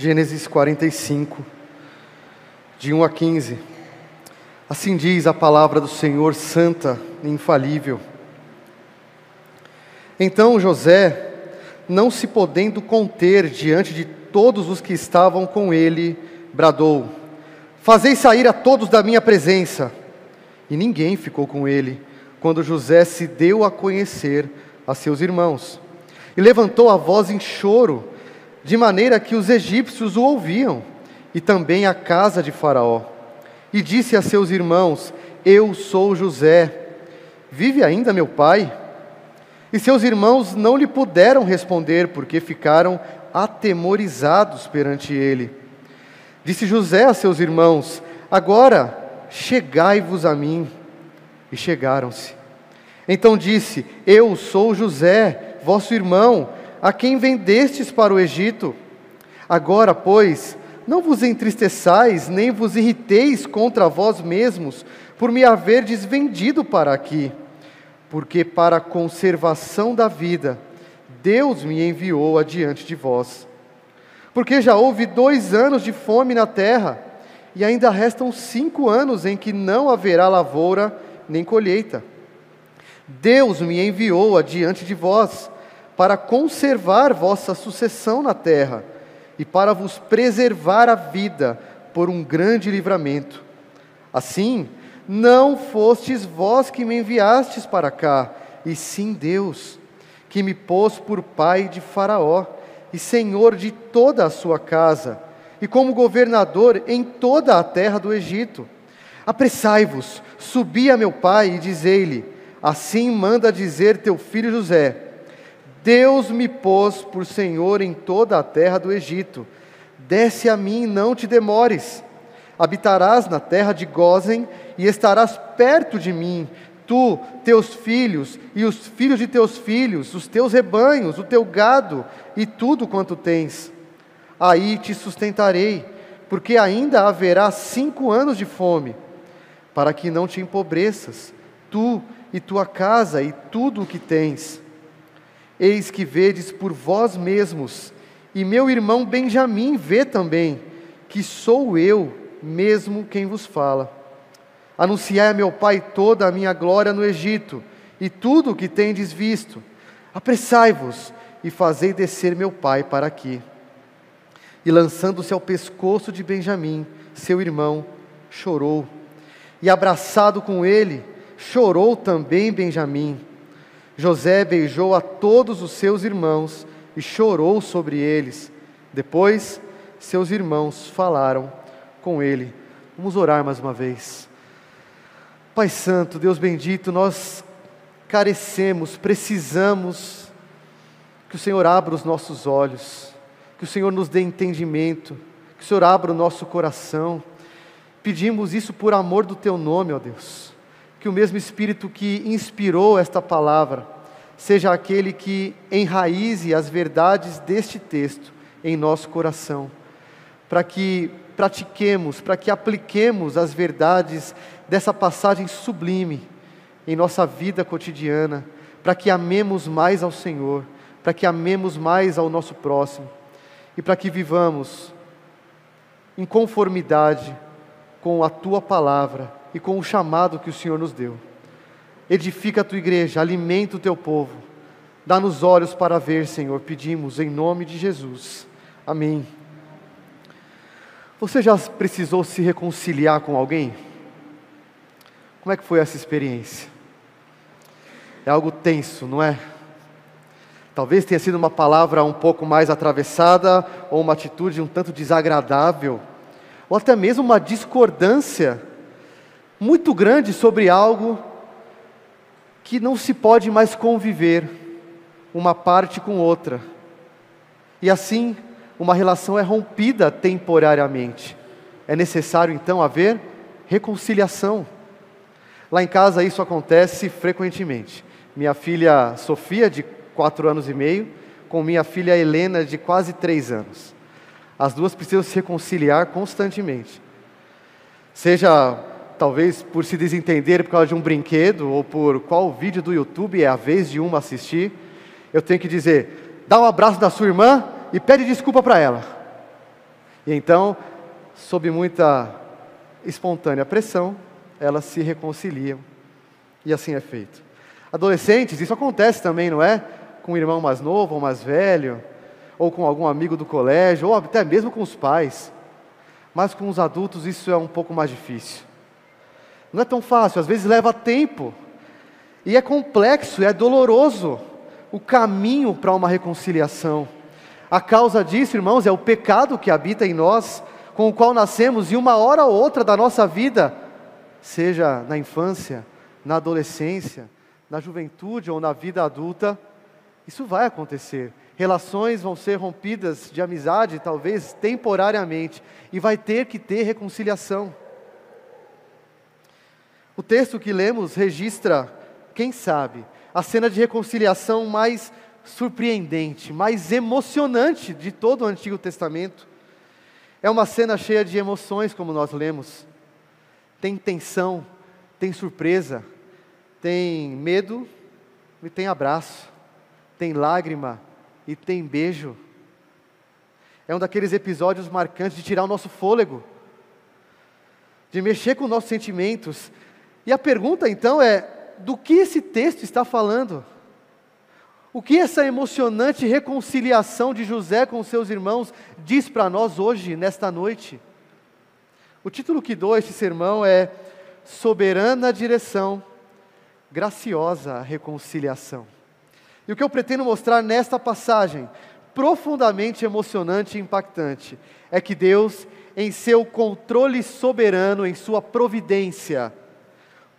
Gênesis 45, de 1 a 15. Assim diz a palavra do Senhor, santa e infalível. Então José, não se podendo conter diante de todos os que estavam com ele, bradou: Fazei sair a todos da minha presença. E ninguém ficou com ele, quando José se deu a conhecer a seus irmãos. E levantou a voz em choro, de maneira que os egípcios o ouviam, e também a casa de Faraó. E disse a seus irmãos: Eu sou José. Vive ainda meu pai? E seus irmãos não lhe puderam responder, porque ficaram atemorizados perante ele. Disse José a seus irmãos: Agora chegai-vos a mim. E chegaram-se. Então disse: Eu sou José, vosso irmão, a quem vendestes para o Egito. Agora, pois, não vos entristeçais, nem vos irriteis contra vós mesmos, por me haverdes vendido para aqui, porque para a conservação da vida, Deus me enviou adiante de vós. Porque já houve dois anos de fome na terra, e ainda restam cinco anos em que não haverá lavoura nem colheita. Deus me enviou adiante de vós, para conservar vossa sucessão na terra, e para vos preservar a vida por um grande livramento. Assim, não fostes vós que me enviastes para cá, e sim Deus, que me pôs por pai de Faraó e senhor de toda a sua casa, e como governador em toda a terra do Egito. Apressai-vos, subi a meu pai e dizei-lhe: Assim manda dizer teu filho José: Deus me pôs por senhor em toda a terra do Egito. Desce a mim, não te demores. Habitarás na terra de Gozen e estarás perto de mim, tu, teus filhos e os filhos de teus filhos, os teus rebanhos, o teu gado e tudo quanto tens. Aí te sustentarei, porque ainda haverá cinco anos de fome, para que não te empobreças, tu e tua casa e tudo o que tens. Eis que vedes por vós mesmos, e meu irmão Benjamim vê também, que sou eu mesmo quem vos fala. Anunciai a meu pai toda a minha glória no Egito, e tudo o que tendes visto. Apressai-vos e fazei descer meu pai para aqui. E lançando-se ao pescoço de Benjamim, seu irmão, chorou. E abraçado com ele, chorou também Benjamim. José beijou a todos os seus irmãos e chorou sobre eles. Depois, seus irmãos falaram com ele. Vamos orar mais uma vez. Pai Santo, Deus bendito, nós carecemos, precisamos que o Senhor abra os nossos olhos, que o Senhor nos dê entendimento, que o Senhor abra o nosso coração. Pedimos isso por amor do Teu nome, ó Deus que o mesmo Espírito que inspirou esta palavra seja aquele que enraize as verdades deste texto em nosso coração, para que pratiquemos, para que apliquemos as verdades dessa passagem sublime em nossa vida cotidiana, para que amemos mais ao Senhor, para que amemos mais ao nosso próximo e para que vivamos em conformidade com a tua palavra e com o chamado que o Senhor nos deu. Edifica a tua igreja, alimenta o teu povo, dá-nos olhos para ver, Senhor, pedimos em nome de Jesus. Amém. Você já precisou se reconciliar com alguém? Como é que foi essa experiência? É algo tenso, não é? Talvez tenha sido uma palavra um pouco mais atravessada, ou uma atitude um tanto desagradável, ou até mesmo uma discordância muito grande sobre algo que não se pode mais conviver uma parte com outra. E assim, uma relação é rompida temporariamente. É necessário então haver reconciliação. Lá em casa isso acontece frequentemente. Minha filha Sofia, de quatro anos e meio, com minha filha Helena, de quase três anos. As duas precisam se reconciliar constantemente. Seja talvez por se desentender por causa de um brinquedo ou por qual vídeo do YouTube é a vez de uma assistir, eu tenho que dizer: dá um abraço da sua irmã e pede desculpa para ela. E então, sob muita espontânea pressão, elas se reconciliam. E assim é feito. Adolescentes, isso acontece também, não é? Com um irmão mais novo ou mais velho, ou com algum amigo do colégio, ou até mesmo com os pais. Mas com os adultos isso é um pouco mais difícil. Não é tão fácil, às vezes leva tempo. E é complexo, é doloroso o caminho para uma reconciliação. A causa disso, irmãos, é o pecado que habita em nós, com o qual nascemos, e uma hora ou outra da nossa vida, seja na infância, na adolescência, na juventude ou na vida adulta, isso vai acontecer. Relações vão ser rompidas de amizade, talvez temporariamente, e vai ter que ter reconciliação. O texto que lemos registra, quem sabe, a cena de reconciliação mais surpreendente, mais emocionante de todo o Antigo Testamento. É uma cena cheia de emoções, como nós lemos. Tem tensão, tem surpresa, tem medo e tem abraço, tem lágrima e tem beijo. É um daqueles episódios marcantes de tirar o nosso fôlego, de mexer com os nossos sentimentos. E a pergunta então é: do que esse texto está falando? O que essa emocionante reconciliação de José com seus irmãos diz para nós hoje, nesta noite? O título que dou a este sermão é Soberana Direção, Graciosa Reconciliação. E o que eu pretendo mostrar nesta passagem, profundamente emocionante e impactante, é que Deus, em seu controle soberano, em sua providência,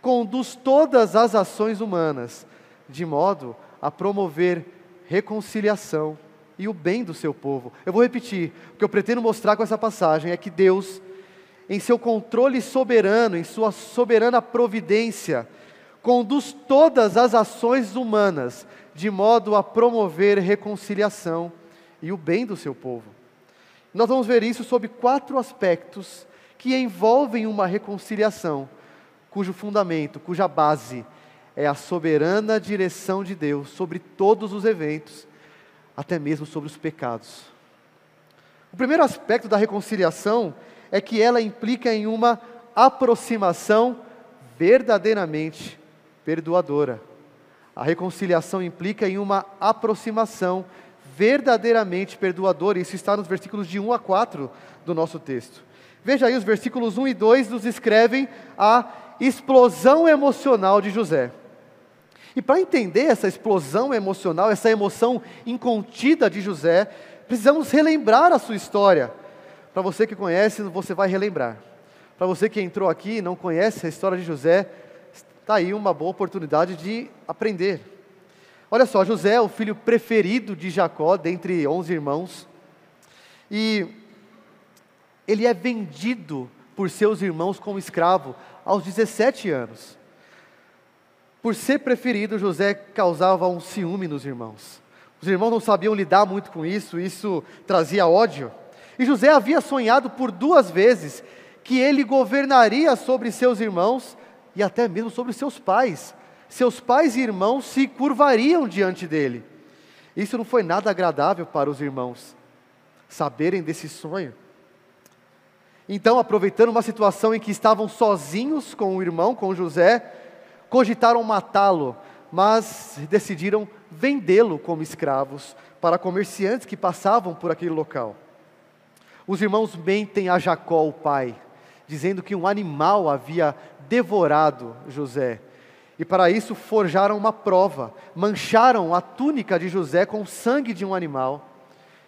conduz todas as ações humanas de modo a promover reconciliação e o bem do seu povo. Eu vou repetir, o que eu pretendo mostrar com essa passagem é que Deus, em seu controle soberano, em sua soberana providência, conduz todas as ações humanas de modo a promover reconciliação e o bem do seu povo. Nós vamos ver isso sob quatro aspectos que envolvem uma reconciliação, cujo fundamento, cuja base é a soberana direção de Deus sobre todos os eventos, até mesmo sobre os pecados. O primeiro aspecto da reconciliação é que ela implica em uma aproximação verdadeiramente perdoadora. A reconciliação implica em uma aproximação verdadeiramente perdoadora. Isso está nos versículos de 1 a 4 do nosso texto. Veja aí, os versículos 1 e 2 nos escrevem a explosão emocional de José. E para entender essa explosão emocional, essa emoção incontida de José, precisamos relembrar a sua história. Para você que conhece, você vai relembrar. Para você que entrou aqui e não conhece a história de José, está aí uma boa oportunidade de aprender. Olha só, José é o filho preferido de Jacó, dentre onze irmãos, e ele é vendido por seus irmãos como escravo aos 17 anos. Por ser preferido, José causava um ciúme nos irmãos. Os irmãos não sabiam lidar muito com isso, isso trazia ódio. E José havia sonhado por duas vezes que ele governaria sobre seus irmãos e até mesmo sobre seus pais. Seus pais e irmãos se curvariam diante dele. Isso não foi nada agradável para os irmãos, saberem desse sonho. Então, aproveitando uma situação em que estavam sozinhos com o irmão, com José, cogitaram matá-lo, mas decidiram vendê-lo como escravos para comerciantes que passavam por aquele local. Os irmãos mentem a Jacó, o pai, dizendo que um animal havia devorado José. E para isso forjaram uma prova, mancharam a túnica de José com o sangue de um animal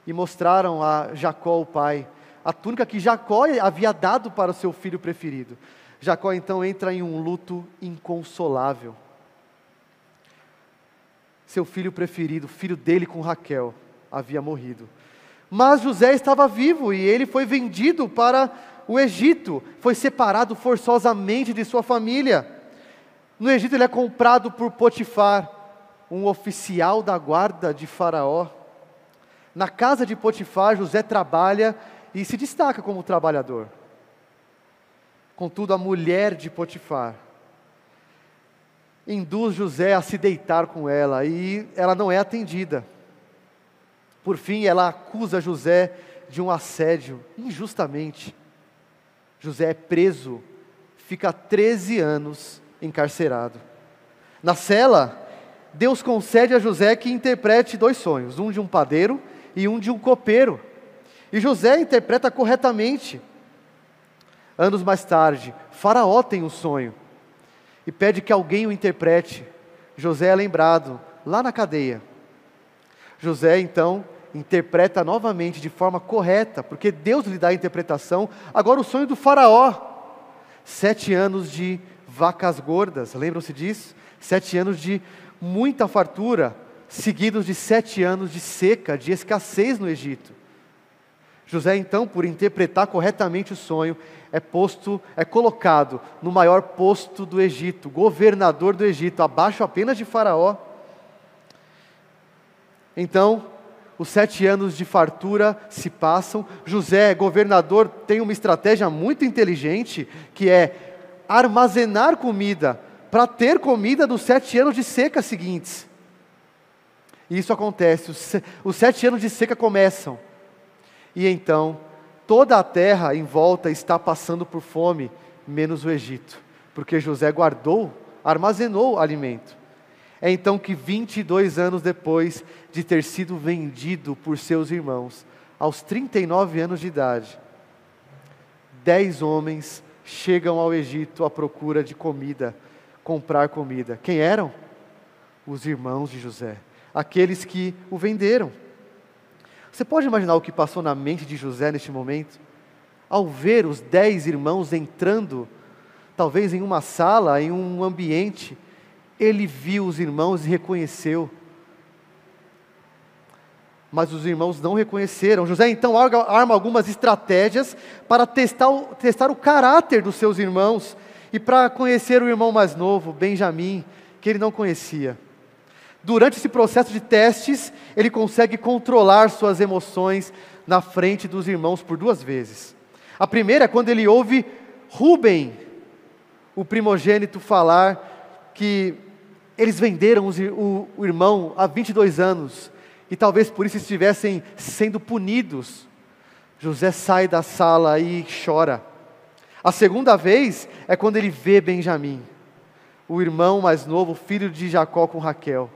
e mostraram a Jacó, o pai, a túnica que Jacó havia dado para o seu filho preferido. Jacó então entra em um luto inconsolável. Seu filho preferido, filho dele com Raquel, havia morrido. Mas José estava vivo e ele foi vendido para o Egito, foi separado forçosamente de sua família. No Egito ele é comprado por Potifar, um oficial da guarda de Faraó. Na casa de Potifar, José trabalha e se destaca como trabalhador. Contudo, a mulher de Potifar induz José a se deitar com ela e ela não é atendida. Por fim, ela acusa José de um assédio injustamente. José é preso, fica 13 anos encarcerado. Na cela, Deus concede a José que interprete dois sonhos, um de um padeiro e um de um copeiro. E José interpreta corretamente. Anos mais tarde, Faraó tem um sonho e pede que alguém o interprete. José é lembrado lá na cadeia. José então interpreta novamente de forma correta, porque Deus lhe dá a interpretação. Agora o sonho do Faraó: sete anos de vacas gordas, lembram-se disso? Sete anos de muita fartura, seguidos de sete anos de seca, de escassez no Egito. José, então, por interpretar corretamente o sonho, é posto, é colocado no maior posto do Egito, governador do Egito, abaixo apenas de Faraó. Então, os sete anos de fartura se passam. José, governador, tem uma estratégia muito inteligente, que é armazenar comida para ter comida dos sete anos de seca seguintes. E isso acontece, os sete anos de seca começam. E então, toda a terra em volta está passando por fome, menos o Egito, porque José guardou, armazenou alimento. É então que 22 anos depois de ter sido vendido por seus irmãos, aos 39 anos de idade, dez homens chegam ao Egito à procura de comida comprar comida. Quem eram? Os irmãos de José, aqueles que o venderam. Você pode imaginar o que passou na mente de José neste momento? Ao ver os dez irmãos entrando, talvez em uma sala, em um ambiente, ele viu os irmãos e reconheceu. Mas os irmãos não reconheceram. José então arma algumas estratégias para testar o, testar o caráter dos seus irmãos e para conhecer o irmão mais novo, Benjamim, que ele não conhecia. Durante esse processo de testes, ele consegue controlar suas emoções na frente dos irmãos por duas vezes. A primeira é quando ele ouve Rubem, o primogênito, falar que eles venderam o, irmão há 22 anos e talvez por isso estivessem sendo punidos. José sai da sala e chora. A segunda vez é quando ele vê Benjamim, o irmão mais novo, filho de Jacó com Raquel.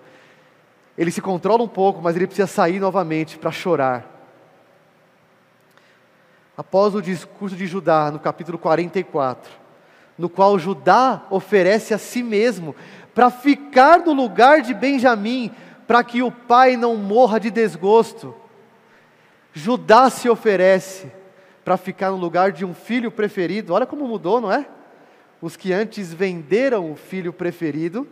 Ele se controla um pouco, mas ele precisa sair novamente para chorar. Após o discurso de Judá, no capítulo 44, no qual Judá oferece a si mesmo para ficar no lugar de Benjamim, para que o pai não morra de desgosto. Judá se oferece para ficar no lugar de um filho preferido. Olha como mudou, não é? Os que antes venderam o filho preferido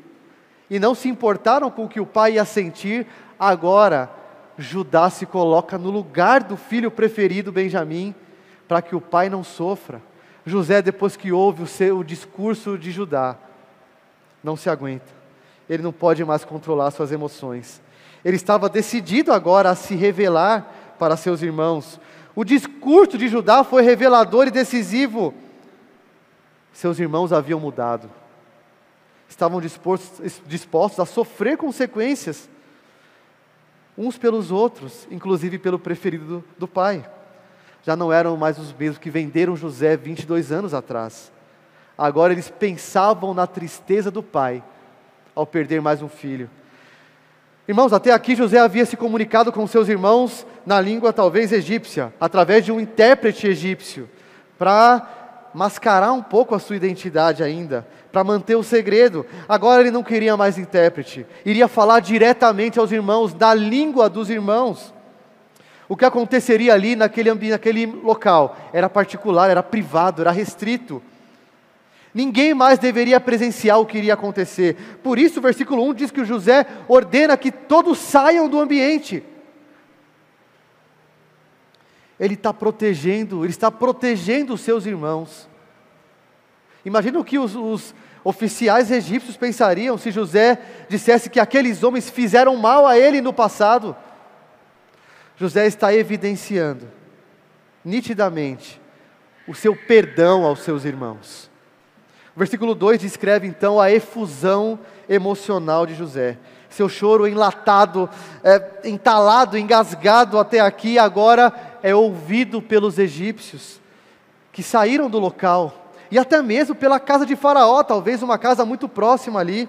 e não se importaram com o que o pai ia sentir, agora Judá se coloca no lugar do filho preferido, Benjamim, para que o pai não sofra. José, depois que ouve o, seu, o discurso de Judá, não se aguenta. Ele não pode mais controlar suas emoções. Ele estava decidido agora a se revelar para seus irmãos, o discurso de Judá foi revelador e decisivo. Seus irmãos haviam mudado, estavam dispostos, dispostos a sofrer consequências, uns pelos outros, inclusive pelo preferido do, pai. Já não eram mais os mesmos que venderam José 22 anos atrás. Agora eles pensavam na tristeza do pai ao perder mais um filho. Irmãos, até aqui José havia se comunicado com seus irmãos na língua talvez egípcia, através de um intérprete egípcio, para mascarar um pouco a sua identidade ainda, para manter o segredo. Agora ele não queria mais intérprete, iria falar diretamente aos irmãos, da língua dos irmãos. O que aconteceria ali naquele, naquele local era particular, era privado, era restrito. Ninguém mais deveria presenciar o que iria acontecer. Por isso, o versículo 1 diz que o José ordena que todos saiam do ambiente. Ele está protegendo, ele está protegendo os seus irmãos. Imagina o que os, os oficiais egípcios pensariam se José dissesse que aqueles homens fizeram mal a ele no passado. José está evidenciando nitidamente o seu perdão aos seus irmãos. O versículo 2 descreve então a efusão emocional de José. Seu choro enlatado, é, entalado, engasgado até aqui, agora é ouvido pelos egípcios, que saíram do local, e até mesmo pela casa de Faraó, talvez uma casa muito próxima ali.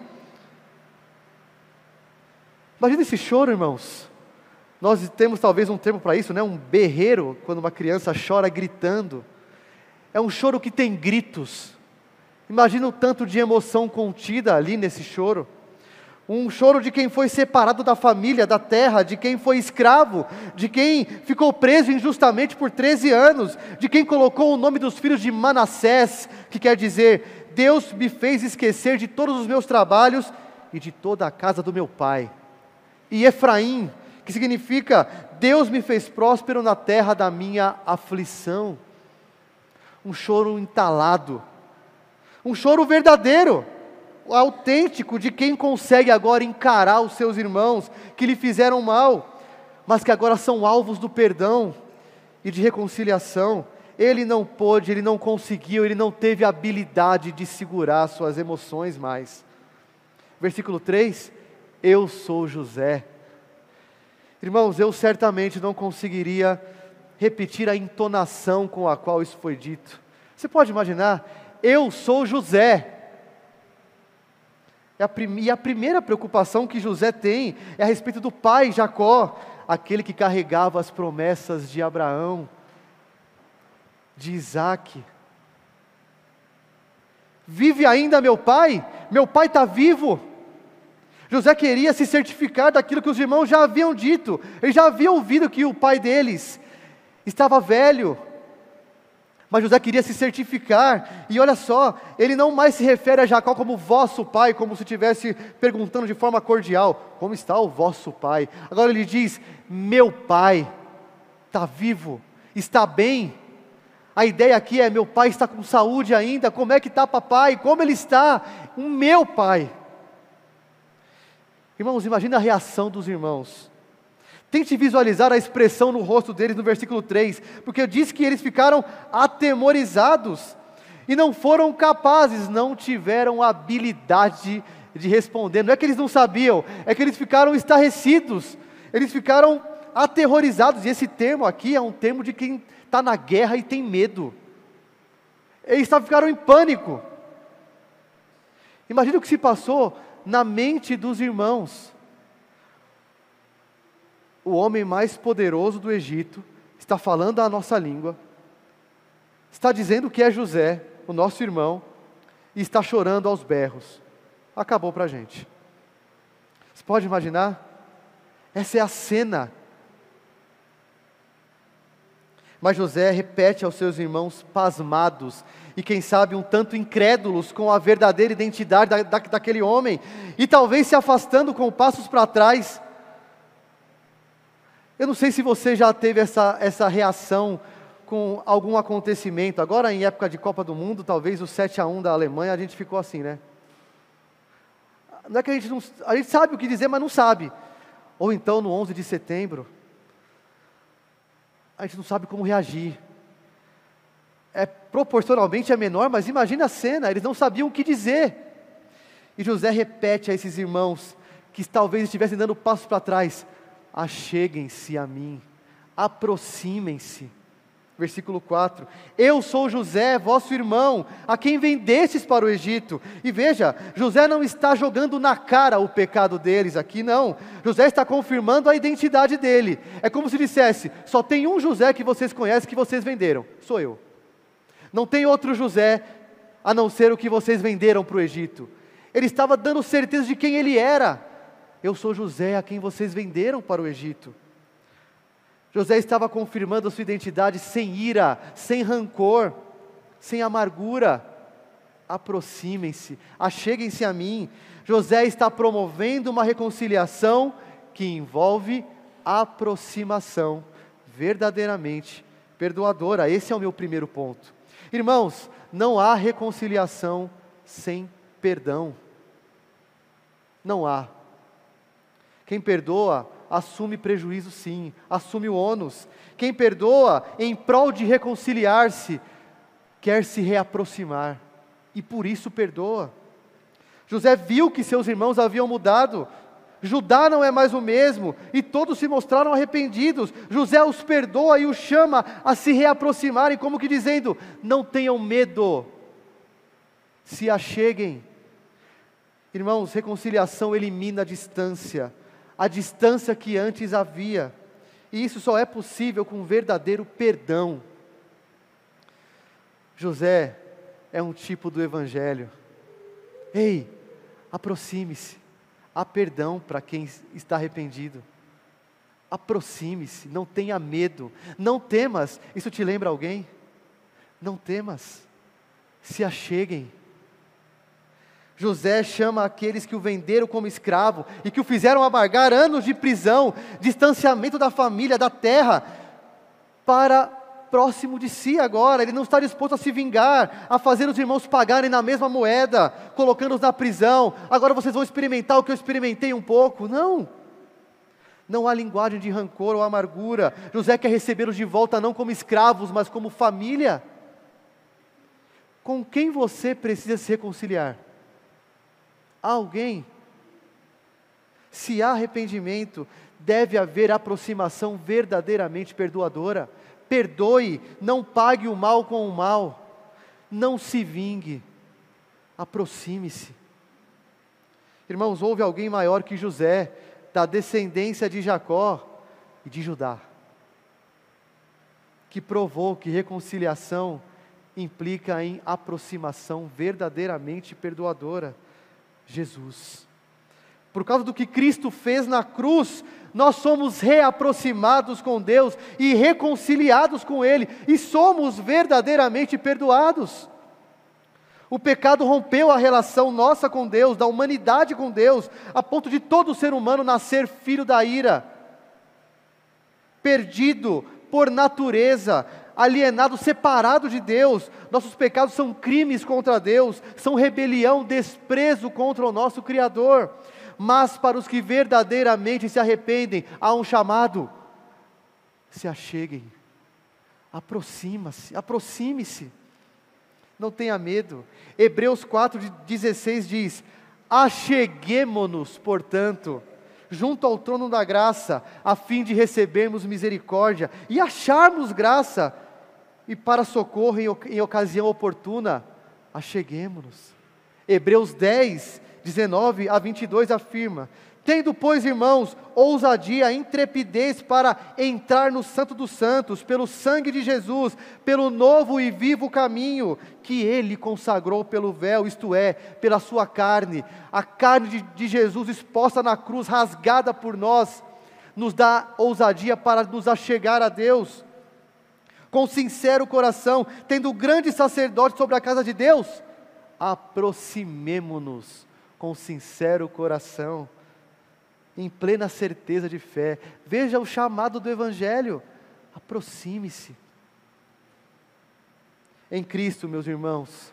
Imagina esse choro, irmãos. Nós temos talvez um termo para isso, né? um berreiro, quando uma criança chora gritando. É um choro que tem gritos. Imagina o tanto de emoção contida ali nesse choro. Um choro de quem foi separado da família, da terra, de quem foi escravo, de quem ficou preso injustamente por 13 anos, de quem colocou o nome dos filhos de Manassés, que quer dizer: Deus me fez esquecer de todos os meus trabalhos e de toda a casa do meu pai. E Efraim, que significa Deus me fez próspero na terra da minha aflição. Um choro entalado, um choro verdadeiro, autêntico de quem consegue agora encarar os seus irmãos que lhe fizeram mal, mas que agora são alvos do perdão e de reconciliação. Ele não pôde, ele não conseguiu, ele não teve habilidade de segurar suas emoções mais. Versículo 3: Eu sou José. Irmãos, eu certamente não conseguiria repetir a entonação com a qual isso foi dito. Você pode imaginar? Eu sou José. E a primeira preocupação que José tem é a respeito do pai Jacó, aquele que carregava as promessas de Abraão, de Isaac. Vive ainda meu pai? Meu pai está vivo. José queria se certificar daquilo que os irmãos já haviam dito, ele já havia ouvido que o pai deles estava velho, mas José queria se certificar, e olha só, ele não mais se refere a Jacó como vosso pai, como se estivesse perguntando de forma cordial: como está o vosso pai? Agora ele diz: meu pai está vivo, está bem. A ideia aqui é: meu pai está com saúde ainda, como é que está papai? Como ele está? O meu pai. Irmãos, imagina a reação dos irmãos Tente visualizar a expressão no rosto deles no versículo 3, porque diz que eles ficaram atemorizados e não foram capazes, não tiveram habilidade de responder. Não é que eles não sabiam, é que eles ficaram estarrecidos, eles ficaram aterrorizados. E esse termo aqui é um termo de quem está na guerra e tem medo. Eles ficaram em pânico. Imagina o que se passou na mente dos irmãos o homem mais poderoso do Egito, está falando a nossa língua, está dizendo que é José, o nosso irmão, e está chorando aos berros. Acabou para a gente. Você pode imaginar? Essa é a cena. Mas José repete aos seus irmãos pasmados e, quem sabe, um tanto incrédulos com a verdadeira identidade da, da, daquele homem, e talvez se afastando com passos para trás eu não sei se você já teve essa, essa reação com algum acontecimento. Agora, em época de Copa do Mundo, talvez o 7 a 1 da Alemanha, a gente ficou assim, né? Não é que a gente não. A gente sabe o que dizer, mas não sabe. Ou então no 11 de setembro, a gente não sabe como reagir. É proporcionalmente é menor, mas imagina a cena, eles não sabiam o que dizer. E José repete a esses irmãos que talvez estivessem dando passos para trás: acheguem-se a mim, aproximem-se. Versículo 4: Eu sou José, vosso irmão, a quem vendestes para o Egito. E veja, José não está jogando na cara o pecado deles aqui, não. José está confirmando a identidade dele. É como se dissesse: só tem um José que vocês conhecem que vocês venderam, sou eu. Não tem outro José a não ser o que vocês venderam para o Egito. Ele estava dando certeza de quem ele era. Eu sou José a quem vocês venderam para o Egito. José estava confirmando a sua identidade sem ira, sem rancor, sem amargura. Aproximem-se, acheguem-se a mim. José está promovendo uma reconciliação que envolve aproximação verdadeiramente perdoadora. Esse é o meu primeiro ponto. Irmãos, não há reconciliação sem perdão. Não há. Quem perdoa, assume prejuízo sim, assume o ônus. Quem perdoa, em prol de reconciliar-se, quer se reaproximar, e por isso perdoa. José viu que seus irmãos haviam mudado, Judá não é mais o mesmo, e todos se mostraram arrependidos. José os perdoa e os chama a se reaproximarem, como que dizendo: não tenham medo, se acheguem. Irmãos, reconciliação elimina a distância, a distância que antes havia, e isso só é possível com verdadeiro perdão. José é um tipo do Evangelho. Ei, aproxime-se Há perdão para quem está arrependido. Aproxime-se, não tenha medo, não temas. Isso te lembra alguém? Não temas, se acheguem. José chama aqueles que o venderam como escravo e que o fizeram amargar anos de prisão, distanciamento da família, da terra, para próximo de si agora, ele não está disposto a se vingar, a fazer os irmãos pagarem na mesma moeda, colocando-os na prisão. Agora vocês vão experimentar o que eu experimentei um pouco. Não. Não há linguagem de rancor ou amargura. José quer recebê-los de volta não como escravos, mas como família. Com quem você precisa se reconciliar? Alguém? Se há arrependimento, deve haver aproximação verdadeiramente perdoadora perdoe, não pague o mal com o mal, não se vingue, aproxime-se. Irmãos, houve alguém maior que José, da descendência de Jacó e de Judá, que provou que reconciliação implica em aproximação verdadeiramente perdoadora. Jesus. Por causa do que Cristo fez na cruz, nós somos reaproximados com Deus e reconciliados com Ele, e somos verdadeiramente perdoados. O pecado rompeu a relação nossa com Deus, da humanidade com Deus, a ponto de todo ser humano nascer filho da ira, perdido por natureza, alienado, separado de Deus. Nossos pecados são crimes contra Deus, são rebelião, desprezo contra o nosso Criador mas para os que verdadeiramente se arrependem, há um chamado: se acheguem, aproxima-se, aproxime-se, não tenha medo. Hebreus 4,16 diz: Acheguemo-nos, portanto, junto ao trono da graça, a fim de recebermos misericórdia e acharmos graça, e para socorro em, em ocasião oportuna, acheguemo-nos. Hebreus 10, 19 a 22 afirma: Tendo, pois, irmãos, ousadia, intrepidez para entrar no Santo dos Santos, pelo sangue de Jesus, pelo novo e vivo caminho que ele consagrou pelo véu, isto é, pela sua carne, a carne de, de Jesus exposta na cruz, rasgada por nós, nos dá ousadia para nos achegar a Deus, com sincero coração, tendo grande sacerdote sobre a casa de Deus, aproximemo-nos com sincero coração, em plena certeza de fé. Veja o chamado do Evangelho, aproxime-se. Em Cristo, meus irmãos,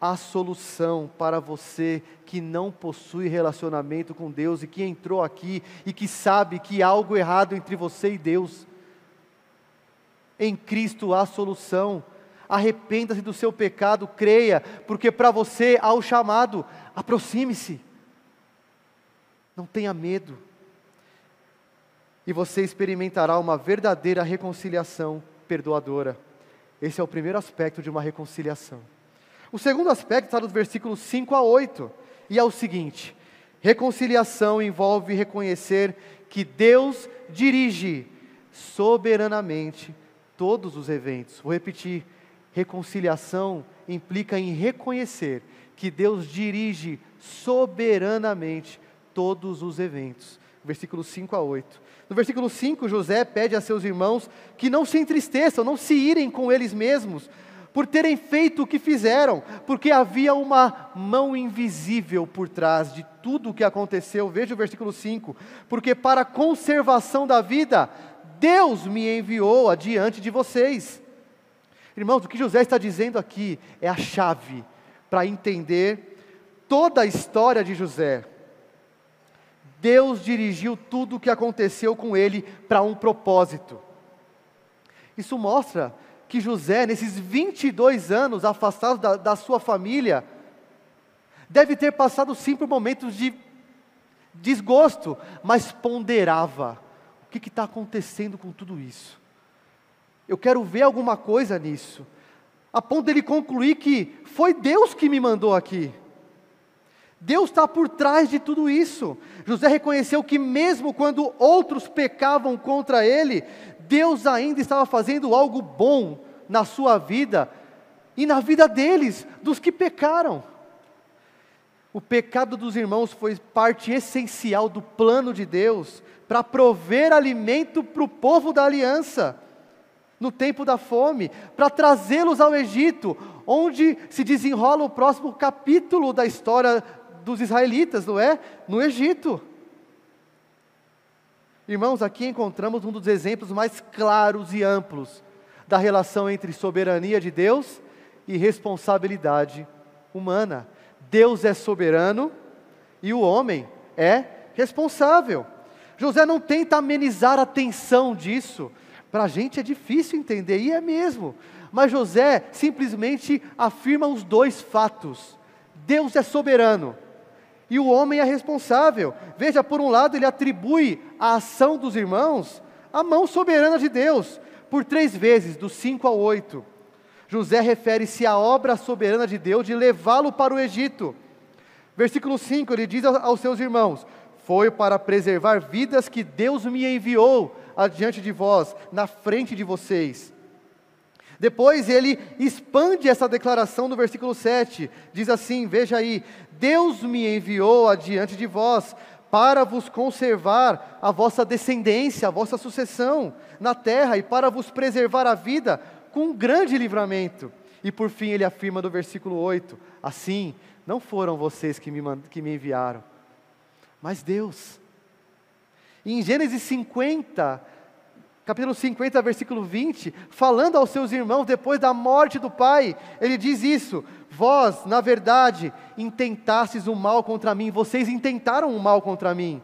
há solução para você que não possui relacionamento com Deus e que entrou aqui e que sabe que há algo errado entre você e Deus. Em Cristo há solução. Arrependa-se do seu pecado, creia, porque para você há o chamado, Aproxime-se. Não tenha medo. E você experimentará uma verdadeira reconciliação perdoadora. Esse é o primeiro aspecto de uma reconciliação. O segundo aspecto está nos versículos 5 a 8, e é o seguinte: reconciliação envolve reconhecer que Deus dirige soberanamente todos os eventos. Vou repetir: reconciliação implica em reconhecer que Deus dirige soberanamente todos os eventos. Versículos 5 a 8. No versículo 5, José pede a seus irmãos que não se entristeçam, não se irem com eles mesmos, por terem feito o que fizeram, porque havia uma mão invisível por trás de tudo o que aconteceu. Veja o versículo 5: Porque para a conservação da vida, Deus me enviou adiante de vocês. Irmãos, o que José está dizendo aqui é a chave para entender toda a história de José. Deus dirigiu tudo o que aconteceu com ele para um propósito. Isso mostra que José, nesses 22 anos afastado da, da sua família, deve ter passado sim por momentos de desgosto, mas ponderava: o que está acontecendo com tudo isso? Eu quero ver alguma coisa nisso, a ponto dele concluir que foi Deus que me mandou aqui. Deus está por trás de tudo isso. José reconheceu que, mesmo quando outros pecavam contra ele, Deus ainda estava fazendo algo bom na sua vida e na vida deles, dos que pecaram. O pecado dos irmãos foi parte essencial do plano de Deus para prover alimento para o povo da aliança no tempo da fome, para trazê-los ao Egito, onde se desenrola o próximo capítulo da história dos israelitas, não é? No Egito. Irmãos, aqui encontramos um dos exemplos mais claros e amplos da relação entre soberania de Deus e responsabilidade humana. Deus é soberano e o homem é responsável. José não tenta amenizar a tensão disso. Para a gente é difícil entender, e é mesmo. Mas José simplesmente afirma os dois fatos: Deus é soberano e o homem é responsável. Veja, por um lado, ele atribui a ação dos irmãos à mão soberana de Deus, por três vezes, do 5 ao 8. José refere-se à obra soberana de Deus de levá-lo para o Egito. Versículo 5, ele diz aos seus irmãos: Foi para preservar vidas que Deus me enviou adiante de vós, na frente de vocês. Depois ele expande essa declaração no versículo 7, diz assim: Veja aí, Deus me enviou adiante de vós para vos conservar a vossa descendência, a vossa sucessão na terra e para vos preservar a vida com um grande livramento. E por fim ele afirma no versículo 8: Assim, não foram vocês que me, que me enviaram, mas Deus. E em Gênesis 50, capítulo 50, versículo 20, falando aos seus irmãos depois da morte do pai, ele diz isso: Vós, na verdade, intentastes o mal contra mim, vocês intentaram o mal contra mim.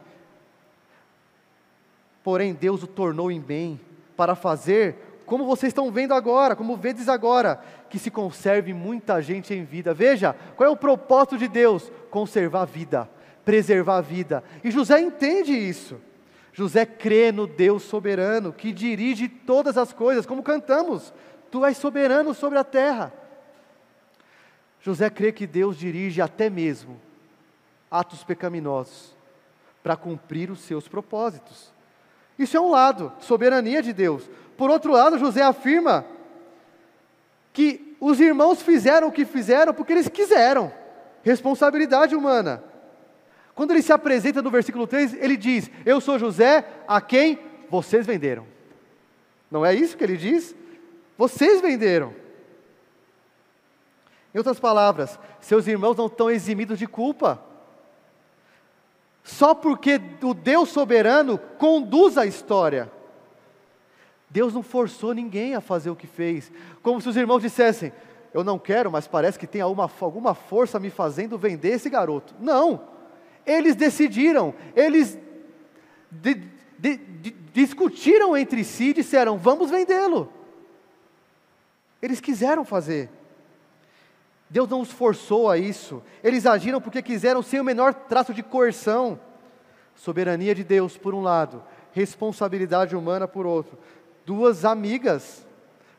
Porém, Deus o tornou em bem, para fazer, como vocês estão vendo agora, como vedes agora, que se conserve muita gente em vida. Veja, qual é o propósito de Deus? Conservar a vida, preservar a vida. E José entende isso. José crê no Deus soberano, que dirige todas as coisas, como cantamos: Tu és soberano sobre a terra. José crê que Deus dirige até mesmo atos pecaminosos para cumprir os seus propósitos. Isso é um lado, soberania de Deus. Por outro lado, José afirma que os irmãos fizeram o que fizeram porque eles quiseram. Responsabilidade humana. Quando ele se apresenta no versículo 3, ele diz: Eu sou José, a quem vocês venderam. Não é isso que ele diz? Vocês venderam. Em outras palavras, seus irmãos não estão eximidos de culpa. Só porque o Deus soberano conduz a história. Deus não forçou ninguém a fazer o que fez. Como se os irmãos dissessem: Eu não quero, mas parece que tem alguma, alguma força me fazendo vender esse garoto. Não. Eles decidiram, eles de, de, de, discutiram entre si e disseram: vamos vendê-lo. Eles quiseram fazer. Deus não os forçou a isso. Eles agiram porque quiseram sem o menor traço de coerção. Soberania de Deus, por um lado, responsabilidade humana, por outro. Duas amigas,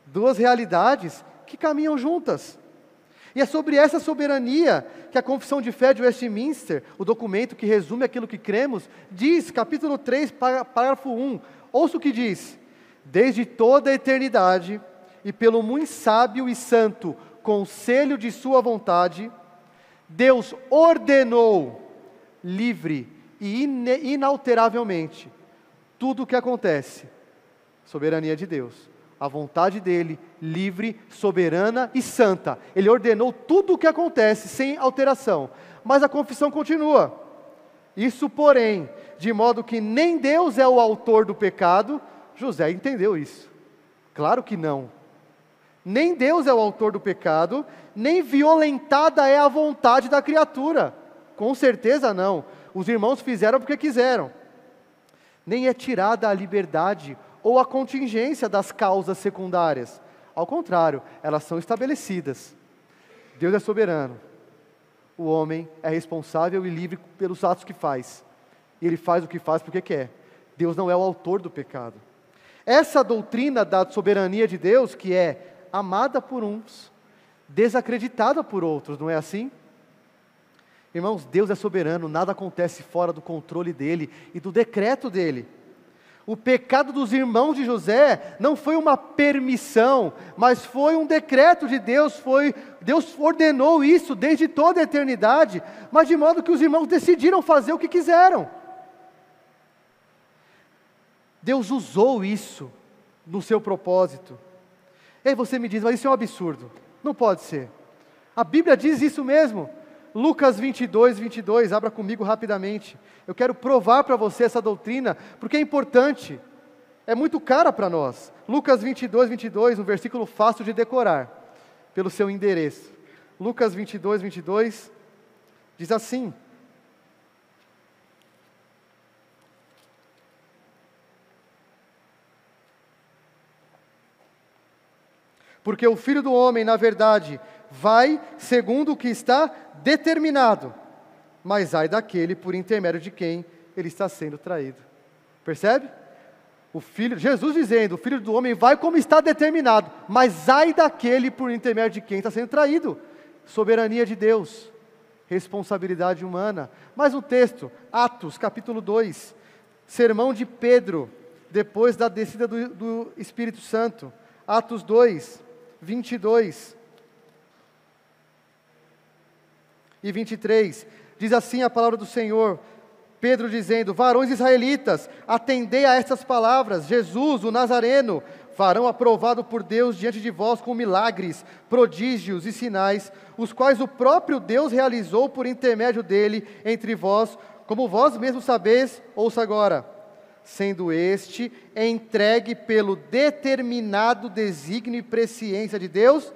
duas realidades que caminham juntas. E é sobre essa soberania que a Confissão de Fé de Westminster, o documento que resume aquilo que cremos, diz, capítulo 3, parágrafo 1. Ouça o que diz: Desde toda a eternidade, e pelo muito sábio e santo conselho de Sua vontade, Deus ordenou, livre e inalteravelmente, tudo o que acontece. Soberania de Deus a vontade dele, livre, soberana e santa. Ele ordenou tudo o que acontece sem alteração. Mas a confissão continua. Isso, porém, de modo que nem Deus é o autor do pecado, José entendeu isso. Claro que não. Nem Deus é o autor do pecado, nem violentada é a vontade da criatura. Com certeza não. Os irmãos fizeram porque quiseram. Nem é tirada a liberdade ou a contingência das causas secundárias. Ao contrário, elas são estabelecidas. Deus é soberano. O homem é responsável e livre pelos atos que faz. E ele faz o que faz porque quer. Deus não é o autor do pecado. Essa doutrina da soberania de Deus, que é amada por uns, desacreditada por outros, não é assim? Irmãos, Deus é soberano, nada acontece fora do controle dele e do decreto dele. O pecado dos irmãos de José não foi uma permissão, mas foi um decreto de Deus, foi Deus ordenou isso desde toda a eternidade, mas de modo que os irmãos decidiram fazer o que quiseram. Deus usou isso no seu propósito. E aí você me diz, mas isso é um absurdo. Não pode ser. A Bíblia diz isso mesmo. Lucas 22, 22, abra comigo rapidamente. Eu quero provar para você essa doutrina, porque é importante, é muito cara para nós. Lucas 22, 22, um versículo fácil de decorar, pelo seu endereço. Lucas 22, 22, diz assim: Porque o filho do homem, na verdade, vai segundo o que está determinado, mas ai daquele por intermédio de quem ele está sendo traído. Percebe? O filho, Jesus dizendo, o filho do homem vai como está determinado, mas ai daquele por intermédio de quem está sendo traído. Soberania de Deus, responsabilidade humana. Mais um texto, Atos, capítulo 2, sermão de Pedro, depois da descida do, do Espírito Santo. Atos 2, 22 e 23. Diz assim a palavra do Senhor, Pedro dizendo: Varões israelitas, atendei a estas palavras. Jesus, o Nazareno, varão aprovado por Deus diante de vós com milagres, prodígios e sinais, os quais o próprio Deus realizou por intermédio dele entre vós, como vós mesmos sabeis, ouça agora sendo este entregue pelo determinado desígnio e presciência de Deus,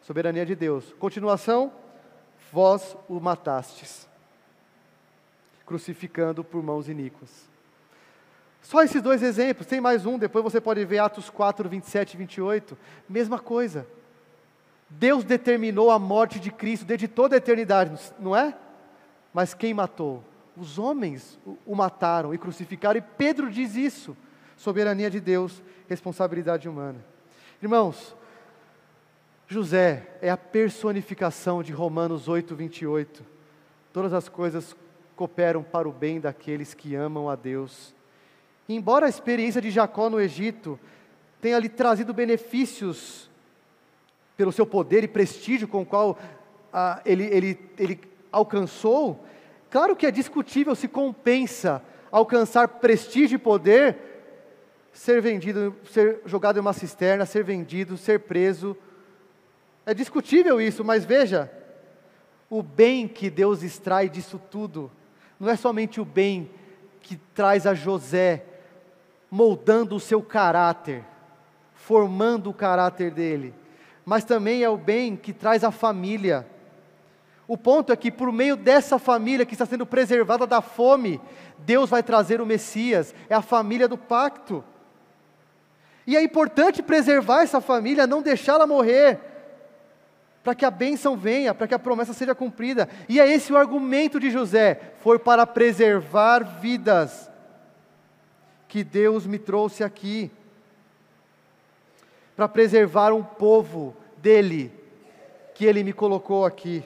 soberania de Deus. Continuação, vós o matastes, crucificando por mãos iníquas. Só esses dois exemplos, tem mais um, depois você pode ver Atos 4, 27 e 28, mesma coisa. Deus determinou a morte de Cristo desde toda a eternidade, não é? Mas quem matou? os homens o mataram e crucificaram, e Pedro diz isso: soberania de Deus, responsabilidade humana. Irmãos, José é a personificação de Romanos 8, 28. Todas as coisas cooperam para o bem daqueles que amam a Deus. Embora a experiência de Jacó no Egito tenha lhe trazido benefícios pelo seu poder e prestígio com o qual ah, ele, ele, ele alcançou, Claro que é discutível se compensa alcançar prestígio e poder, ser vendido, ser jogado em uma cisterna, ser vendido, ser preso. É discutível isso, mas veja, o bem que Deus extrai disso tudo, não é somente o bem que traz a José, moldando o seu caráter, formando o caráter dele, mas também é o bem que traz a família o ponto é que, por meio dessa família que está sendo preservada da fome, Deus vai trazer o Messias, é a família do pacto. E é importante preservar essa família, não deixá-la morrer, para que a bênção venha, para que a promessa seja cumprida. E é esse o argumento de José: foi para preservar vidas que Deus me trouxe aqui, para preservar um povo dele, que ele me colocou aqui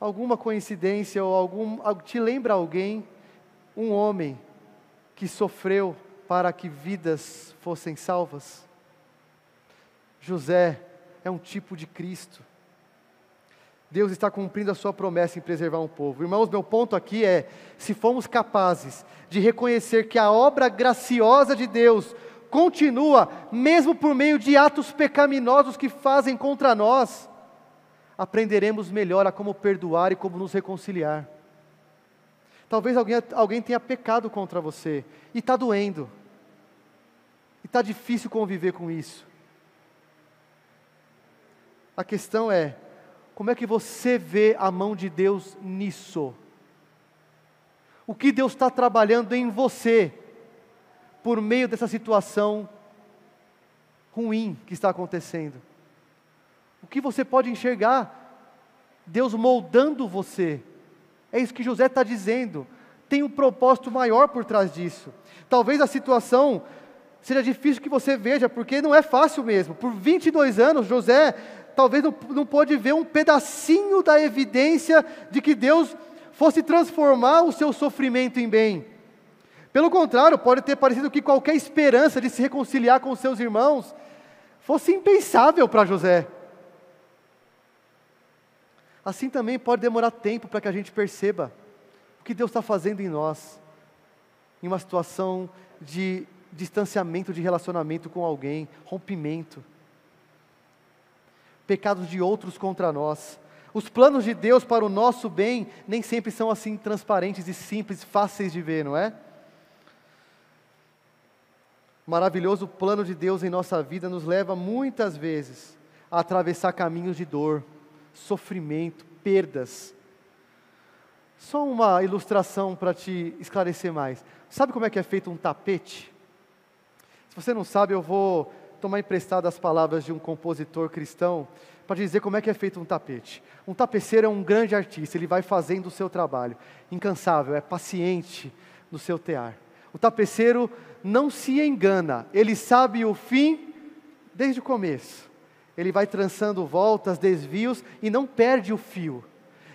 alguma coincidência ou algum te lembra alguém, um homem que sofreu para que vidas fossem salvas? José é um tipo de Cristo. Deus está cumprindo a sua promessa em preservar um povo. Irmãos, meu ponto aqui é: se formos capazes de reconhecer que a obra graciosa de Deus continua, mesmo por meio de atos pecaminosos que fazem contra nós, aprenderemos melhor a como perdoar e como nos reconciliar. Talvez alguém, alguém tenha pecado contra você e está doendo, e está difícil conviver com isso. A questão é: como é que você vê a mão de Deus nisso? O que Deus está trabalhando em você, por meio dessa situação ruim que está acontecendo? O que você pode enxergar? Deus moldando você. É isso que José está dizendo. tem um propósito maior por trás disso. Talvez a situação seja difícil que você veja, porque não é fácil mesmo. Por 22 anos, José talvez não, não pôde ver um pedacinho da evidência de que Deus fosse transformar o seu sofrimento em bem. Pelo contrário, pode ter parecido que qualquer esperança de se reconciliar com seus irmãos fosse impensável para José. Assim também pode demorar tempo para que a gente perceba o que Deus está fazendo em nós, em uma situação de distanciamento de relacionamento com alguém, rompimento, pecados de outros contra nós. Os planos de Deus para o nosso bem nem sempre são assim transparentes e simples, fáceis de ver, não é? Maravilhoso plano de Deus em nossa vida nos leva muitas vezes a atravessar caminhos de dor, sofrimento, perdas. Só uma ilustração para te esclarecer mais. Sabe como é que é feito um tapete? Se você não sabe, eu vou tomar emprestado as palavras de um compositor cristão para dizer como é que é feito um tapete. Um tapeceiro é um grande artista, ele vai fazendo o seu trabalho, incansável, é paciente no seu tear. O tapeceiro não se engana, ele sabe o fim desde o começo ele vai trançando voltas, desvios e não perde o fio.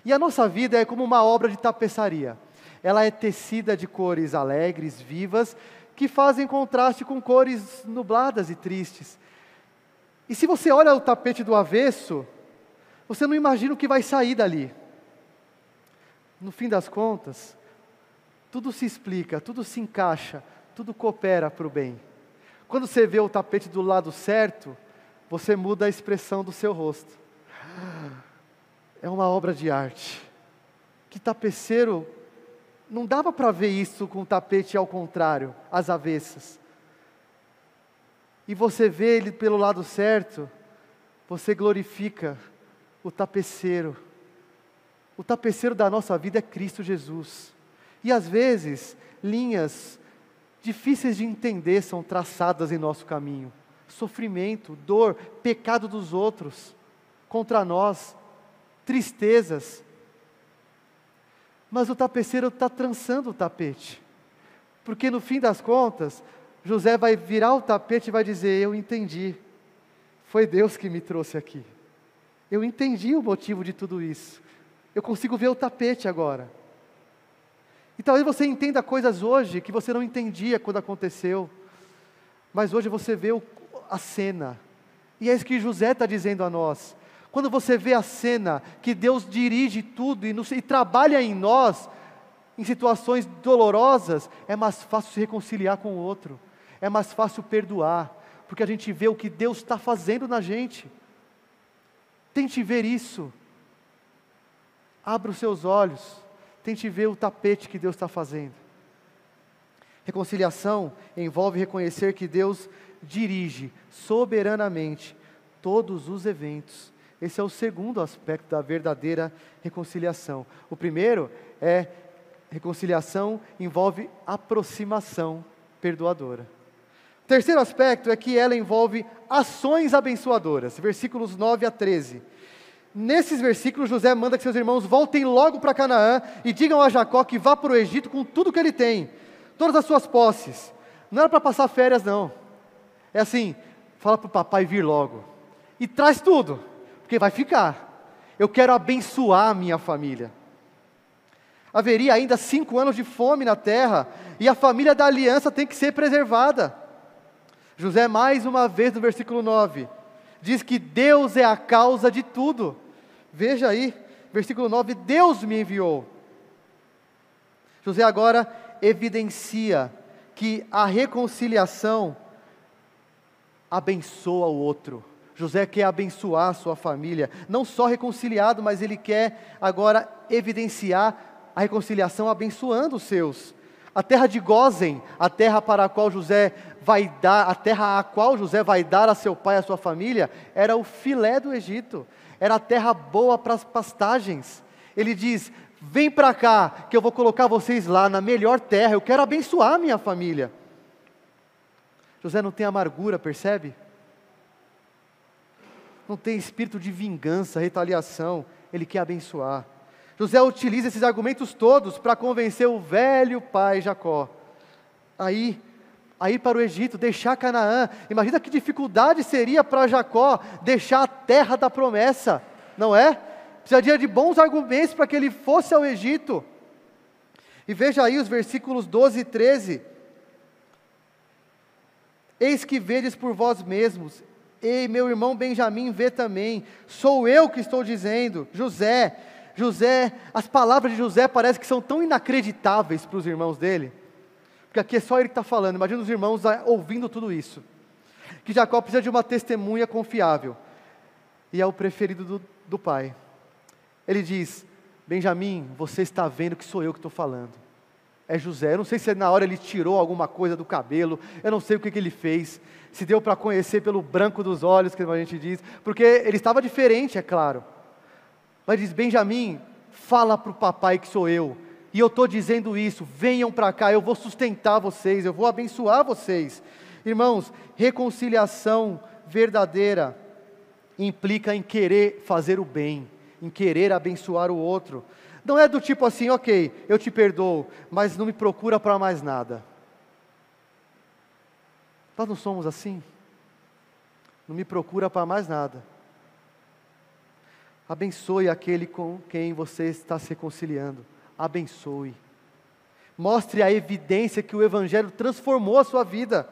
E a nossa vida é como uma obra de tapeçaria. Ela é tecida de cores alegres, vivas, que fazem contraste com cores nubladas e tristes. E se você olha o tapete do avesso, você não imagina o que vai sair dali. No fim das contas, tudo se explica, tudo se encaixa, tudo coopera para o bem. Quando você vê o tapete do lado certo, você muda a expressão do seu rosto. É uma obra de arte. Que tapeceiro, não dava para ver isso com o tapete ao contrário, às avessas. E você vê ele pelo lado certo, você glorifica o tapeceiro. O tapeceiro da nossa vida é Cristo Jesus. E às vezes, linhas difíceis de entender são traçadas em nosso caminho sofrimento, dor, pecado dos outros contra nós, tristezas. Mas o tapeceiro está trançando o tapete, porque no fim das contas, José vai virar o tapete e vai dizer: Eu entendi, foi Deus que me trouxe aqui. Eu entendi o motivo de tudo isso. Eu consigo ver o tapete agora. E talvez você entenda coisas hoje que você não entendia quando aconteceu. Mas hoje você vê o, a cena. E é isso que José está dizendo a nós. Quando você vê a cena, que Deus dirige tudo e, nos, e trabalha em nós, em situações dolorosas, é mais fácil se reconciliar com o outro, é mais fácil perdoar, porque a gente vê o que Deus está fazendo na gente. Tente ver isso. Abra os seus olhos, tente ver o tapete que Deus está fazendo. Reconciliação envolve reconhecer que Deus dirige soberanamente todos os eventos. Esse é o segundo aspecto da verdadeira reconciliação. O primeiro é reconciliação envolve aproximação perdoadora. O terceiro aspecto é que ela envolve ações abençoadoras, versículos 9 a 13. Nesses versículos, José manda que seus irmãos voltem logo para Canaã e digam a Jacó que vá para o Egito com tudo que ele tem, todas as suas posses. Não era para passar férias, não. É assim, fala para o papai vir logo. E traz tudo, porque vai ficar. Eu quero abençoar a minha família. Haveria ainda cinco anos de fome na terra, e a família da aliança tem que ser preservada. José, mais uma vez no versículo 9, diz que Deus é a causa de tudo. Veja aí, versículo 9: Deus me enviou. José agora evidencia que a reconciliação abençoa o outro. José quer abençoar sua família, não só reconciliado, mas ele quer agora evidenciar a reconciliação abençoando os seus. A terra de Gozen, a terra para a qual José vai dar, a terra a qual José vai dar a seu pai e a sua família, era o filé do Egito, era a terra boa para as pastagens. Ele diz: Vem para cá, que eu vou colocar vocês lá na melhor terra, eu quero abençoar minha família. José não tem amargura, percebe? Não tem espírito de vingança, retaliação, ele quer abençoar. José utiliza esses argumentos todos para convencer o velho pai Jacó. Aí, a ir para o Egito, deixar Canaã. Imagina que dificuldade seria para Jacó deixar a terra da promessa, não é? Precisaria de bons argumentos para que ele fosse ao Egito. E veja aí os versículos 12 e 13. Eis que vedes por vós mesmos, ei, meu irmão Benjamim vê também, sou eu que estou dizendo, José, José, as palavras de José parecem que são tão inacreditáveis para os irmãos dele, porque aqui é só ele que está falando, imagina os irmãos ouvindo tudo isso, que Jacó precisa de uma testemunha confiável, e é o preferido do, do pai. Ele diz: Benjamim, você está vendo que sou eu que estou falando é José. Eu não sei se na hora ele tirou alguma coisa do cabelo, eu não sei o que, que ele fez, se deu para conhecer pelo branco dos olhos, que a gente diz, porque ele estava diferente, é claro. Mas diz: Benjamim, fala para o papai que sou eu, e eu estou dizendo isso, venham para cá, eu vou sustentar vocês, eu vou abençoar vocês. Irmãos, reconciliação verdadeira implica em querer fazer o bem, em querer abençoar o outro. Não é do tipo assim, ok, eu te perdoo, mas não me procura para mais nada. Nós não somos assim. Não me procura para mais nada. Abençoe aquele com quem você está se reconciliando. Abençoe. Mostre a evidência que o Evangelho transformou a sua vida.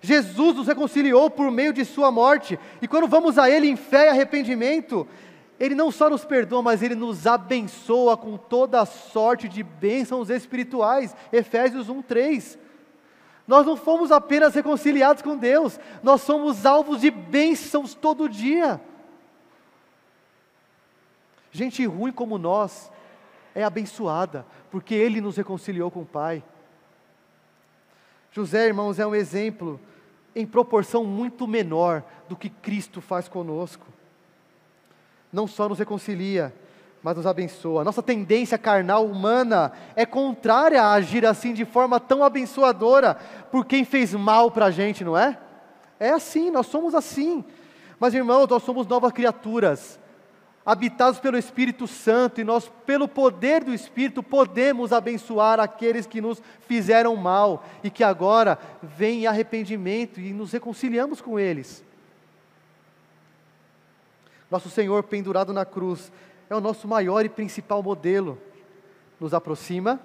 Jesus nos reconciliou por meio de Sua morte, e quando vamos a Ele em fé e arrependimento, ele não só nos perdoa, mas Ele nos abençoa com toda a sorte de bênçãos espirituais. Efésios 1, 3. Nós não fomos apenas reconciliados com Deus, nós somos alvos de bênçãos todo dia. Gente ruim como nós é abençoada, porque Ele nos reconciliou com o Pai. José, irmãos, é um exemplo em proporção muito menor do que Cristo faz conosco não só nos reconcilia, mas nos abençoa. Nossa tendência carnal humana é contrária a agir assim de forma tão abençoadora por quem fez mal para a gente, não é? É assim, nós somos assim. Mas irmãos, nós somos novas criaturas, habitados pelo Espírito Santo, e nós, pelo poder do Espírito, podemos abençoar aqueles que nos fizeram mal e que agora vêm em arrependimento e nos reconciliamos com eles. Nosso Senhor pendurado na cruz é o nosso maior e principal modelo. Nos aproxima,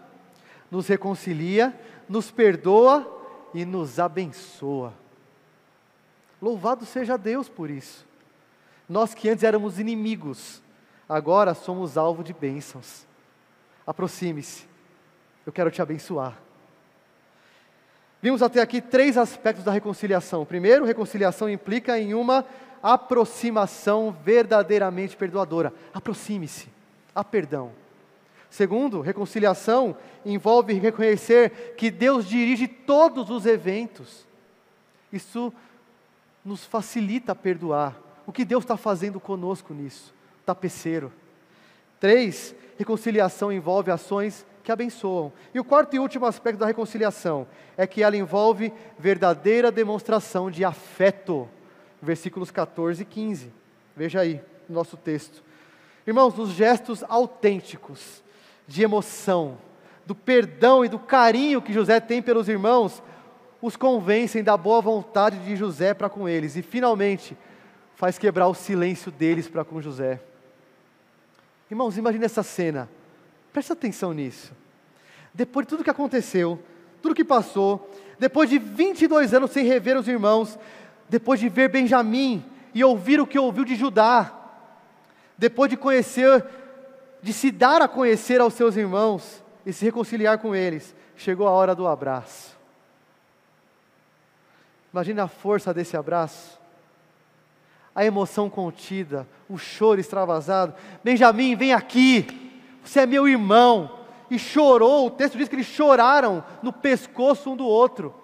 nos reconcilia, nos perdoa e nos abençoa. Louvado seja Deus por isso. Nós que antes éramos inimigos, agora somos alvo de bênçãos. Aproxime-se, eu quero te abençoar. Vimos até aqui três aspectos da reconciliação. Primeiro, reconciliação implica em uma aproximação verdadeiramente perdoadora. Aproxime-se, há perdão. Segundo, reconciliação envolve reconhecer que Deus dirige todos os eventos. Isso nos facilita perdoar. O que Deus está fazendo conosco nisso? Tapeceiro. Três, reconciliação envolve ações que abençoam. E o quarto e último aspecto da reconciliação é que ela envolve verdadeira demonstração de afeto versículos 14 e 15. Veja aí, no nosso texto. Irmãos, nos gestos autênticos de emoção, do perdão e do carinho que José tem pelos irmãos, os convencem da boa vontade de José para com eles e finalmente faz quebrar o silêncio deles para com José. Irmãos, imagine essa cena. Presta atenção nisso. Depois de tudo que aconteceu, tudo que passou, depois de 22 anos sem rever os irmãos, depois de ver Benjamim e ouvir o que ouviu de Judá, depois de conhecer, de se dar a conhecer aos seus irmãos e se reconciliar com eles, chegou a hora do abraço. Imagine a força desse abraço, a emoção contida, o choro extravasado. Benjamim, vem aqui, você é meu irmão. E chorou, o texto diz que eles choraram no pescoço um do outro.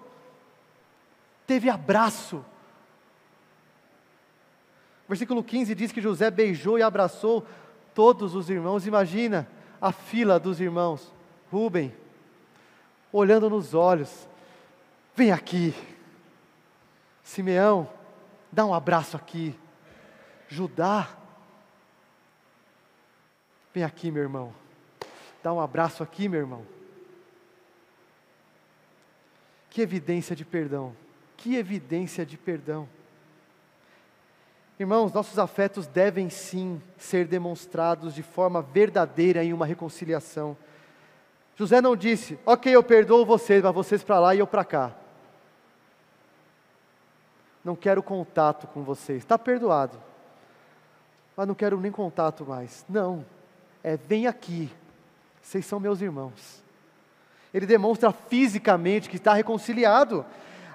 Teve abraço, Versículo 15 diz que José beijou e abraçou todos os irmãos. Imagina a fila dos irmãos. Rubem, olhando nos olhos, vem aqui. Simeão, dá um abraço aqui. Judá, vem aqui, meu irmão. Dá um abraço aqui, meu irmão. Que evidência de perdão. Que evidência de perdão. Irmãos, nossos afetos devem sim ser demonstrados de forma verdadeira em uma reconciliação. José não disse, ok, eu perdoo vocês, mas vocês para lá e eu para cá. Não quero contato com vocês. Está perdoado. Mas não quero nem contato mais. Não. É vem aqui. Vocês são meus irmãos. Ele demonstra fisicamente que está reconciliado.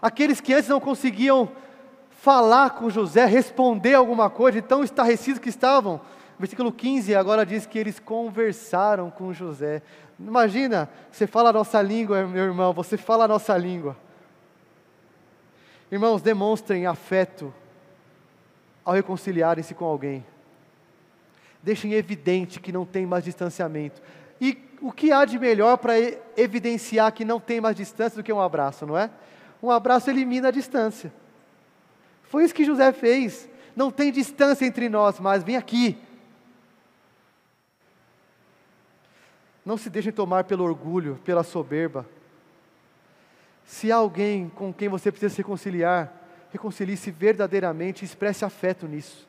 Aqueles que antes não conseguiam falar com José, responder alguma coisa, de tão estarrecidos que estavam. Versículo 15 agora diz que eles conversaram com José. Imagina, você fala a nossa língua, meu irmão, você fala a nossa língua. Irmãos, demonstrem afeto ao reconciliarem-se com alguém. Deixem evidente que não tem mais distanciamento. E o que há de melhor para evidenciar que não tem mais distância do que um abraço, não é? Um abraço elimina a distância. Foi isso que José fez. Não tem distância entre nós, mas vem aqui. Não se deixem tomar pelo orgulho, pela soberba. Se há alguém com quem você precisa se reconciliar, reconcilie-se verdadeiramente e expresse afeto nisso.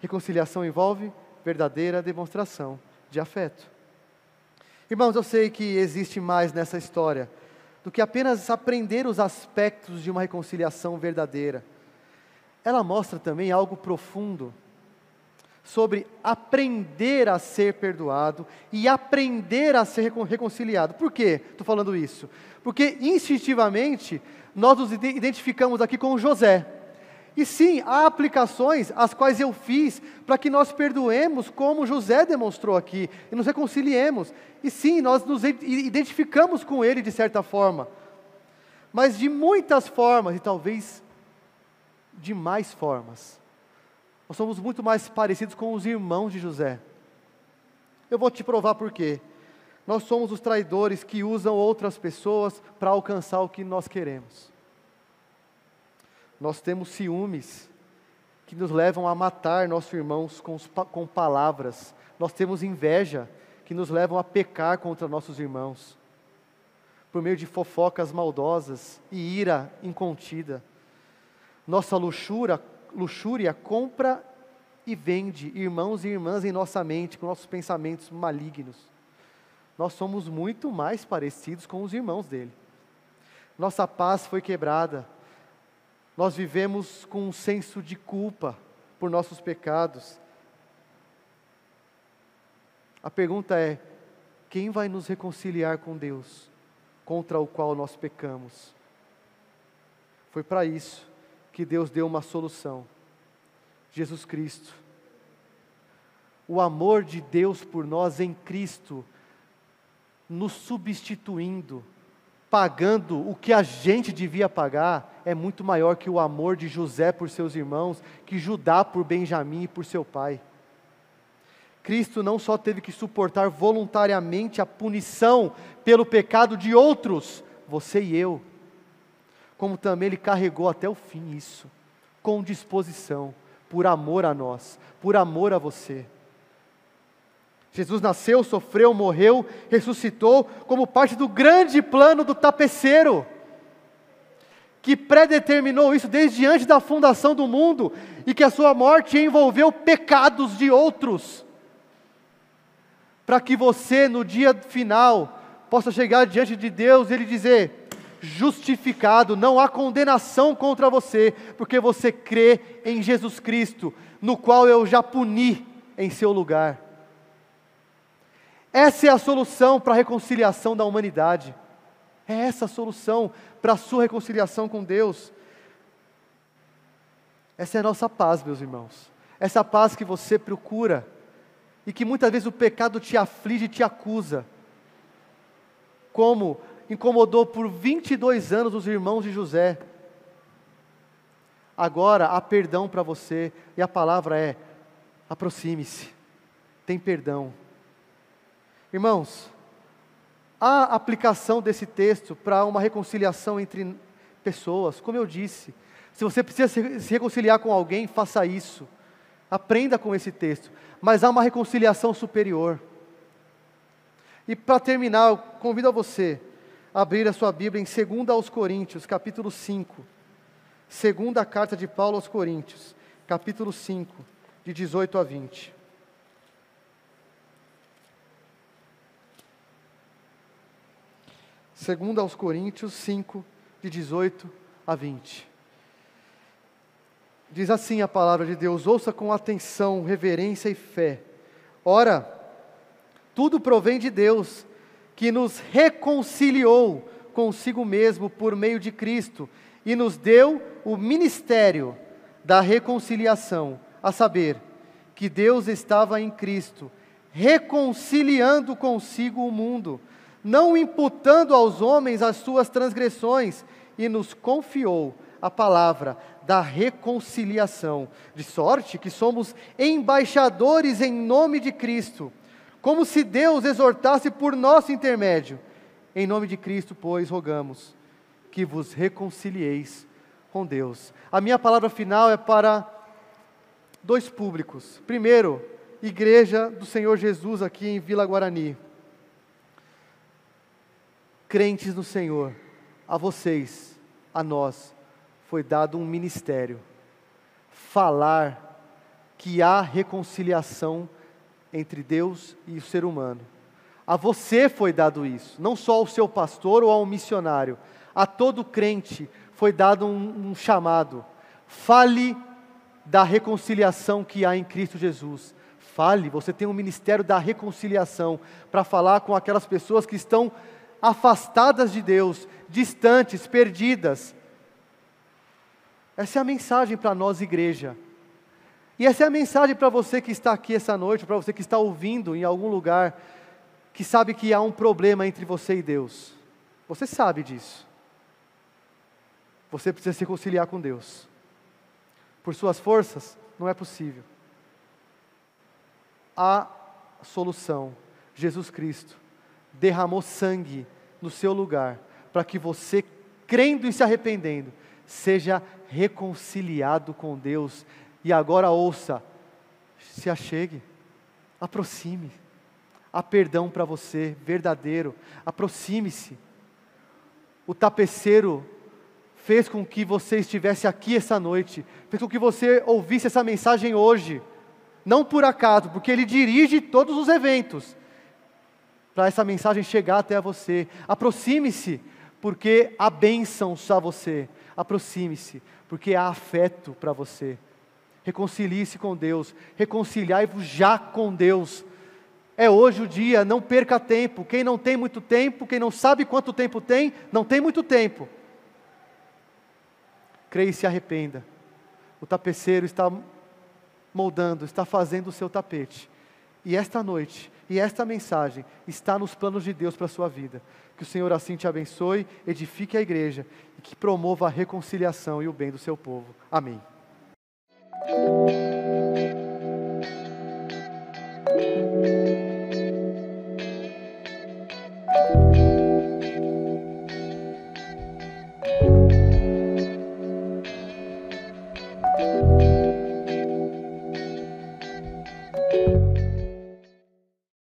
Reconciliação envolve verdadeira demonstração de afeto. Irmãos, eu sei que existe mais nessa história do que apenas aprender os aspectos de uma reconciliação verdadeira. Ela mostra também algo profundo sobre aprender a ser perdoado e aprender a ser reconciliado. Por quê estou falando isso? Porque instintivamente nós nos identificamos aqui com José. E sim, há aplicações as quais eu fiz para que nós perdoemos, como José demonstrou aqui, e nos reconciliemos. E sim, nós nos identificamos com ele de certa forma, mas de muitas formas, e talvez de mais formas. Nós somos muito mais parecidos com os irmãos de José. Eu vou te provar por quê. Nós somos os traidores que usam outras pessoas para alcançar o que nós queremos. Nós temos ciúmes que nos levam a matar nossos irmãos com, com palavras. Nós temos inveja que nos levam a pecar contra nossos irmãos. Por meio de fofocas maldosas e ira incontida. Nossa luxúria, luxúria compra e vende irmãos e irmãs em nossa mente com nossos pensamentos malignos. Nós somos muito mais parecidos com os irmãos dele. Nossa paz foi quebrada nós vivemos com um senso de culpa por nossos pecados. A pergunta é: quem vai nos reconciliar com Deus, contra o qual nós pecamos? Foi para isso que Deus deu uma solução: Jesus Cristo. O amor de Deus por nós em Cristo, nos substituindo, pagando o que a gente devia pagar, é muito maior que o amor de José por seus irmãos, que Judá por Benjamim e por seu pai. Cristo não só teve que suportar voluntariamente a punição pelo pecado de outros, você e eu, como também ele carregou até o fim isso, com disposição, por amor a nós, por amor a você. Jesus nasceu, sofreu, morreu, ressuscitou como parte do grande plano do tapeceiro, que predeterminou isso desde antes da fundação do mundo e que a sua morte envolveu pecados de outros, para que você no dia final possa chegar diante de Deus e ele dizer: justificado, não há condenação contra você, porque você crê em Jesus Cristo, no qual eu já puni em seu lugar. Essa é a solução para a reconciliação da humanidade. É essa a solução para a sua reconciliação com Deus. Essa é a nossa paz, meus irmãos. Essa paz que você procura e que muitas vezes o pecado te aflige e te acusa. Como incomodou por 22 anos os irmãos de José. Agora há perdão para você e a palavra é: aproxime-se, tem perdão. Irmãos, há aplicação desse texto para uma reconciliação entre pessoas, como eu disse. Se você precisa se reconciliar com alguém, faça isso. Aprenda com esse texto. Mas há uma reconciliação superior. E para terminar, eu convido a você a abrir a sua Bíblia em 2 aos Coríntios, capítulo 5. Segunda carta de Paulo aos Coríntios, capítulo 5, de 18 a 20. Segunda aos Coríntios 5, de 18 a 20. Diz assim a palavra de Deus: ouça com atenção, reverência e fé. Ora, tudo provém de Deus, que nos reconciliou consigo mesmo por meio de Cristo e nos deu o ministério da reconciliação, a saber, que Deus estava em Cristo, reconciliando consigo o mundo, não imputando aos homens as suas transgressões, e nos confiou a palavra da reconciliação, de sorte que somos embaixadores em nome de Cristo, como se Deus exortasse por nosso intermédio. Em nome de Cristo, pois, rogamos que vos reconcilieis com Deus. A minha palavra final é para dois públicos. Primeiro, Igreja do Senhor Jesus aqui em Vila Guarani. Crentes no Senhor, a vocês, a nós, foi dado um ministério. Falar que há reconciliação entre Deus e o ser humano. A você foi dado isso, não só ao seu pastor ou ao missionário, a todo crente foi dado um, um chamado. Fale da reconciliação que há em Cristo Jesus. Fale, você tem um ministério da reconciliação para falar com aquelas pessoas que estão afastadas de Deus, distantes, perdidas. Essa é a mensagem para nós, igreja. E essa é a mensagem para você que está aqui essa noite, para você que está ouvindo em algum lugar, que sabe que há um problema entre você e Deus. Você sabe disso. Você precisa se reconciliar com Deus. Por suas forças, não é possível. Há solução. Jesus Cristo derramou sangue no seu lugar, para que você, crendo e se arrependendo, seja reconciliado com Deus. E agora ouça, se achegue, aproxime. Há perdão para você, verdadeiro. Aproxime-se. O tapeceiro fez com que você estivesse aqui essa noite, fez com que você ouvisse essa mensagem hoje. Não por acaso, porque ele dirige todos os eventos para essa mensagem chegar até você. Aproxime-se, porque há bênçãos a você. Aproxime-se, porque há afeto para você. Reconcilie-se com Deus, reconciliai-vos já com Deus. É hoje o dia, não perca tempo. Quem não tem muito tempo, quem não sabe quanto tempo tem, não tem muito tempo. Creia e se arrependa. O tapeceiro está moldando, está fazendo o seu tapete. E esta noite, e esta mensagem está nos planos de Deus para a sua vida. Que o Senhor assim te abençoe, edifique a igreja e que promova a reconciliação e o bem do seu povo. Amém.